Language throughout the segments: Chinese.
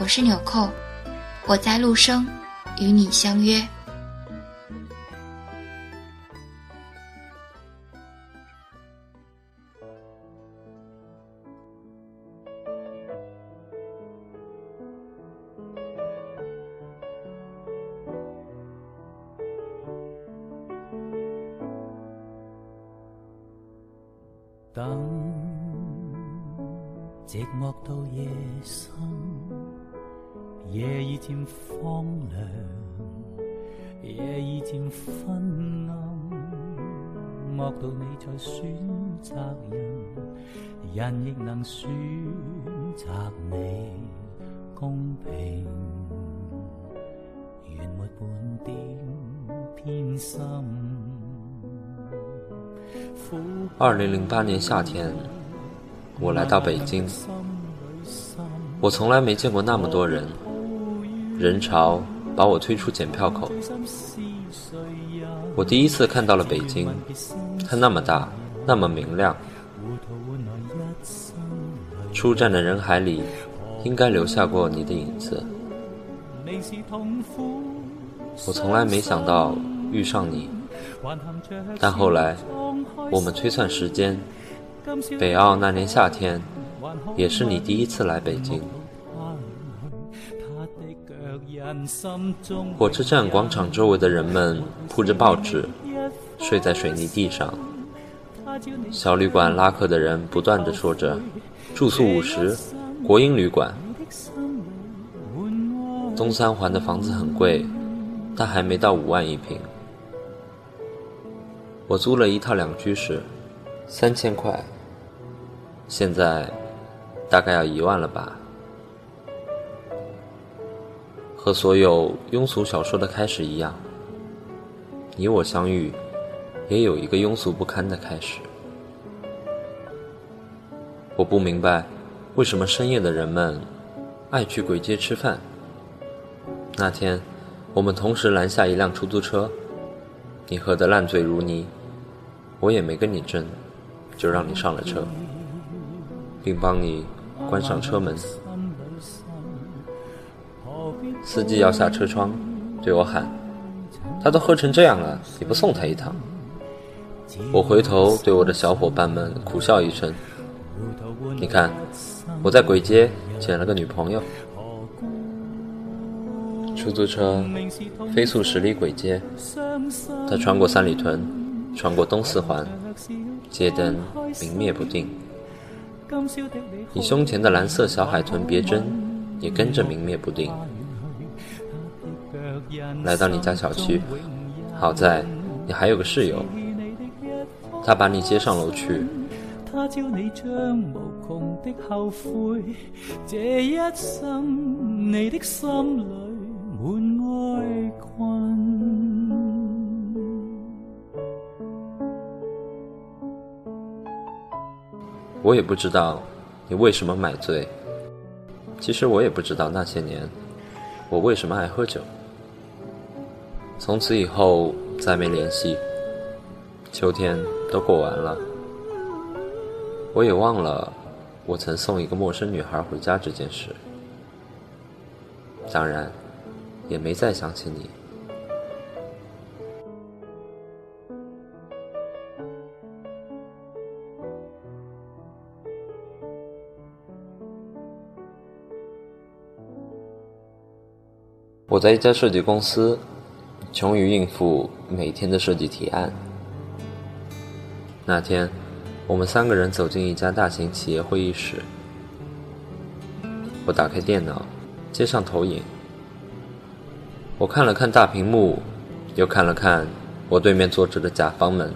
我是纽扣，我在陆生，与你相约。等寂寞到夜深。夜已渐荒凉，夜已渐昏暗，莫道你在选择人，人亦能选择你公平，原没半点偏心。二零零八年夏天，我来到北京，我从来没见过那么多人。人潮把我推出检票口，我第一次看到了北京，它那么大，那么明亮。出站的人海里，应该留下过你的影子。我从来没想到遇上你，但后来我们推算时间，北奥那年夏天，也是你第一次来北京。火车站广场周围的人们铺着报纸，睡在水泥地上。小旅馆拉客的人不断的说着：“住宿五十，国营旅馆。”东三环的房子很贵，但还没到五万一平。我租了一套两居室，三千块，现在大概要一万了吧。和所有庸俗小说的开始一样，你我相遇，也有一个庸俗不堪的开始。我不明白，为什么深夜的人们爱去鬼街吃饭。那天，我们同时拦下一辆出租车，你喝得烂醉如泥，我也没跟你争，就让你上了车，并帮你关上车门。司机摇下车窗，对我喊：“他都喝成这样了，你不送他一趟？”我回头对我的小伙伴们苦笑一声：“你看，我在鬼街捡了个女朋友。”出租车飞速驶离鬼街，它穿过三里屯，穿过东四环，街灯明灭不定。你胸前的蓝色小海豚别针也跟着明灭不定。来到你家小区，好在你还有个室友，他把你接上楼去。我也不知道你为什么买醉，其实我也不知道那些年我为什么爱喝酒。从此以后再没联系，秋天都过完了，我也忘了我曾送一个陌生女孩回家这件事，当然，也没再想起你。我在一家设计公司，穷于应付每天的设计提案。那天，我们三个人走进一家大型企业会议室。我打开电脑，接上投影。我看了看大屏幕，又看了看我对面坐着的甲方们，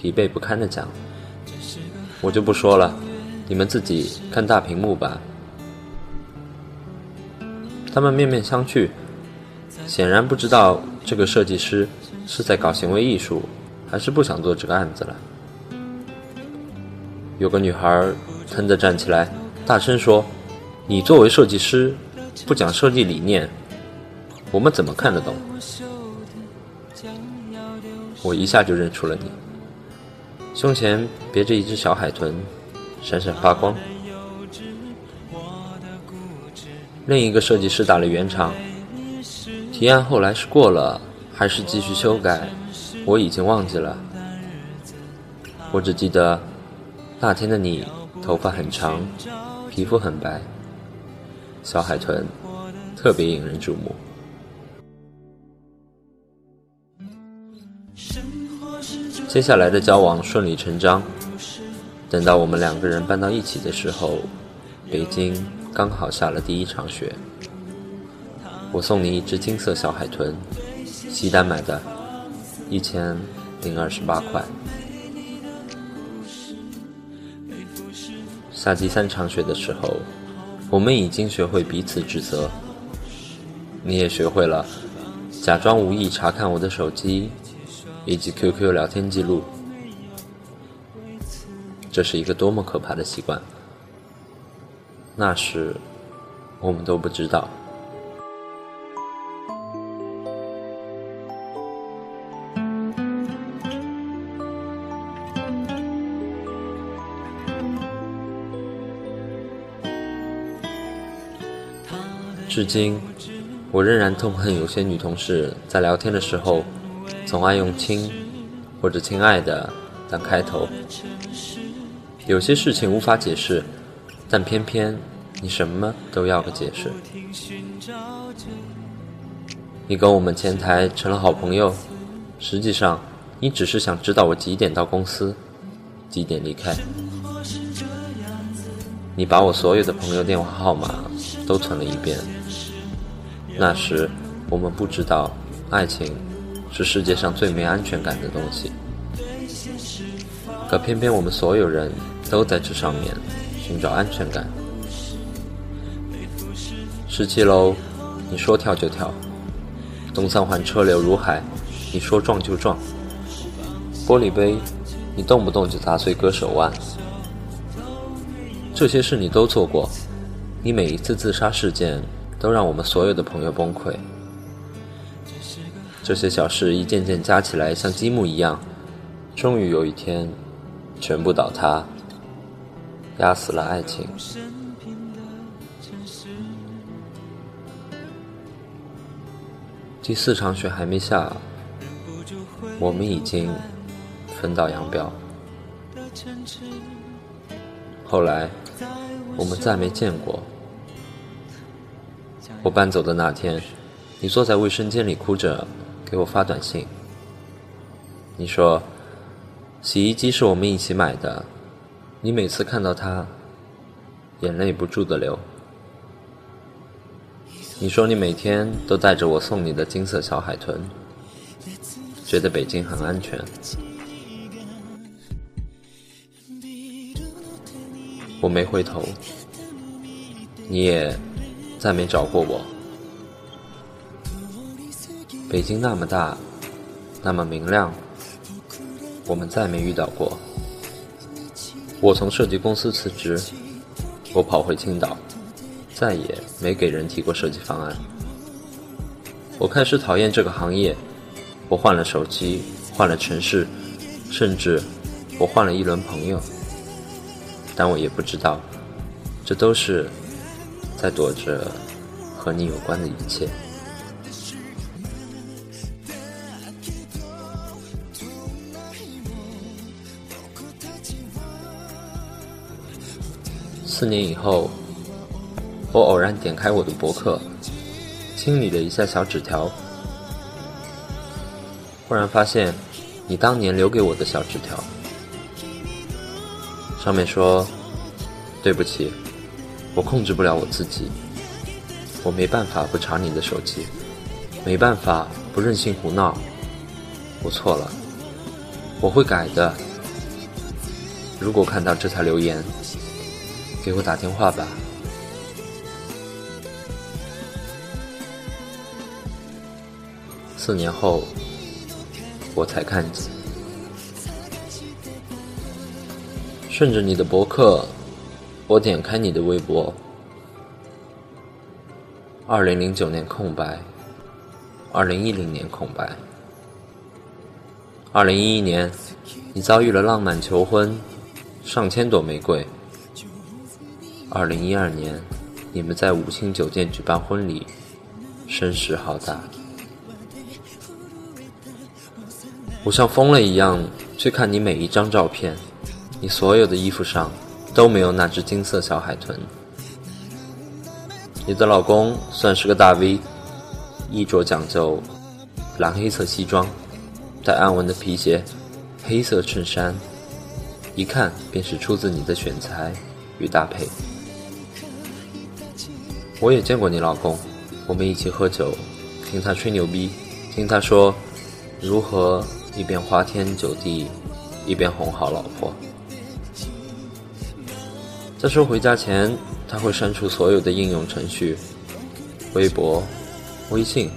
疲惫不堪的讲：“我就不说了，你们自己看大屏幕吧。”他们面面相觑。显然不知道这个设计师是在搞行为艺术，还是不想做这个案子了。有个女孩腾地站起来，大声说：“你作为设计师，不讲设计理念，我们怎么看得懂？”我一下就认出了你，胸前别着一只小海豚，闪闪发光。另一个设计师打了圆场。提案后来是过了，还是继续修改？我已经忘记了。我只记得那天的你，头发很长，皮肤很白，小海豚特别引人注目。接下来的交往顺理成章。等到我们两个人搬到一起的时候，北京刚好下了第一场雪。我送你一只金色小海豚，西单买的，一千零二十八块。下第三场雪的时候，我们已经学会彼此指责。你也学会了假装无意查看我的手机以及 QQ 聊天记录。这是一个多么可怕的习惯！那时，我们都不知道。至今，我仍然痛恨有些女同事在聊天的时候，总爱用“亲”或者“亲爱的”当开头。有些事情无法解释，但偏偏你什么都要个解释。你跟我们前台成了好朋友，实际上你只是想知道我几点到公司，几点离开。你把我所有的朋友电话号码都存了一遍。那时，我们不知道，爱情是世界上最没安全感的东西。可偏偏我们所有人都在这上面寻找安全感。十七楼，你说跳就跳；东三环车流如海，你说撞就撞。玻璃杯，你动不动就砸碎割手腕。这些事你都做过，你每一次自杀事件。都让我们所有的朋友崩溃。这些小事一件件加起来，像积木一样，终于有一天，全部倒塌，压死了爱情。第四场雪还没下，我们已经分道扬镳。后来，我们再没见过。我搬走的那天，你坐在卫生间里哭着给我发短信。你说，洗衣机是我们一起买的，你每次看到它，眼泪不住的流。你说你每天都带着我送你的金色小海豚，觉得北京很安全。我没回头，你也。再没找过我。北京那么大，那么明亮，我们再没遇到过。我从设计公司辞职，我跑回青岛，再也没给人提过设计方案。我开始讨厌这个行业，我换了手机，换了城市，甚至我换了一轮朋友，但我也不知道，这都是。在躲着和你有关的一切。四年以后，我偶然点开我的博客，清理了一下小纸条，忽然发现你当年留给我的小纸条，上面说：“对不起，我控制不了我自己，我没办法不查你的手机，没办法不任性胡闹，我错了，我会改的。如果看到这条留言，给我打电话吧。”四年后，我才看见，顺着你的博客，我点开你的微博。二零零九年空白，二零一零年空白，二零一一年，你遭遇了浪漫求婚，上千朵玫瑰。二零一二年，你们在五星酒店举办婚礼，声势浩大。我像疯了一样去看你每一张照片，你所有的衣服上都没有那只金色小海豚。你的老公算是个大 V，衣着讲究，蓝黑色西装，带暗纹的皮鞋，黑色衬衫，一看便是出自你的选材与搭配。我也见过你老公，我们一起喝酒，听他吹牛逼，听他说如何。一边花天酒地，一边哄好老婆。在说回家前，他会删除所有的应用程序，微博、微信，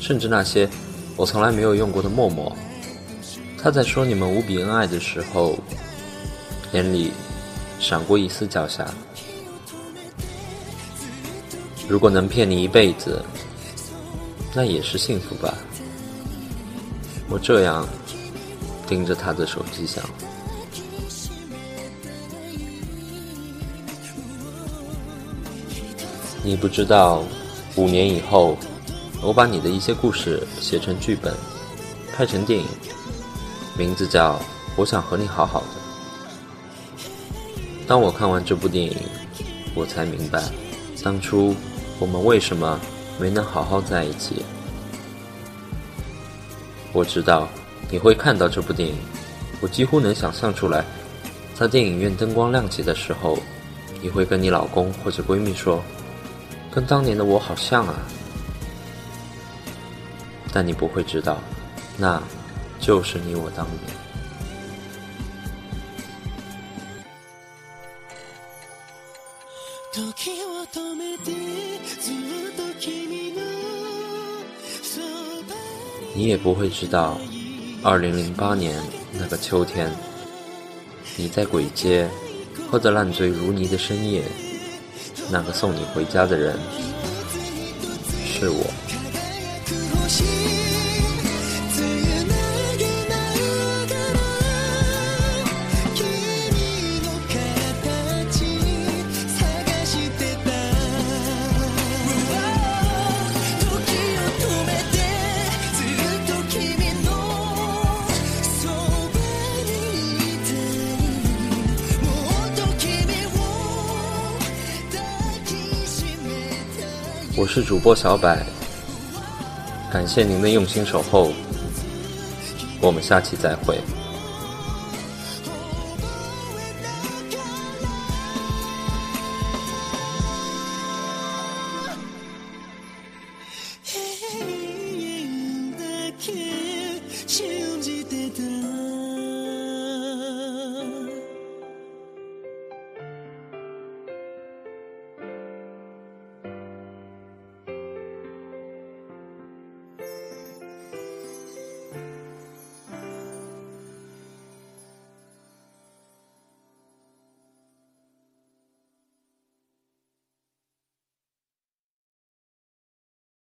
甚至那些我从来没有用过的陌陌。他在说你们无比恩爱的时候，眼里闪过一丝狡黠。如果能骗你一辈子，那也是幸福吧。我这样盯着他的手机想，你不知道，五年以后，我把你的一些故事写成剧本，拍成电影，名字叫《我想和你好好的》。当我看完这部电影，我才明白，当初我们为什么没能好好在一起。我知道你会看到这部电影，我几乎能想象出来，在电影院灯光亮起的时候，你会跟你老公或者闺蜜说：“跟当年的我好像啊。”但你不会知道，那就是你我当年。你也不会知道，二零零八年那个秋天，你在鬼街喝得烂醉如泥的深夜，那个送你回家的人是我。我是主播小百，感谢您的用心守候，我们下期再会。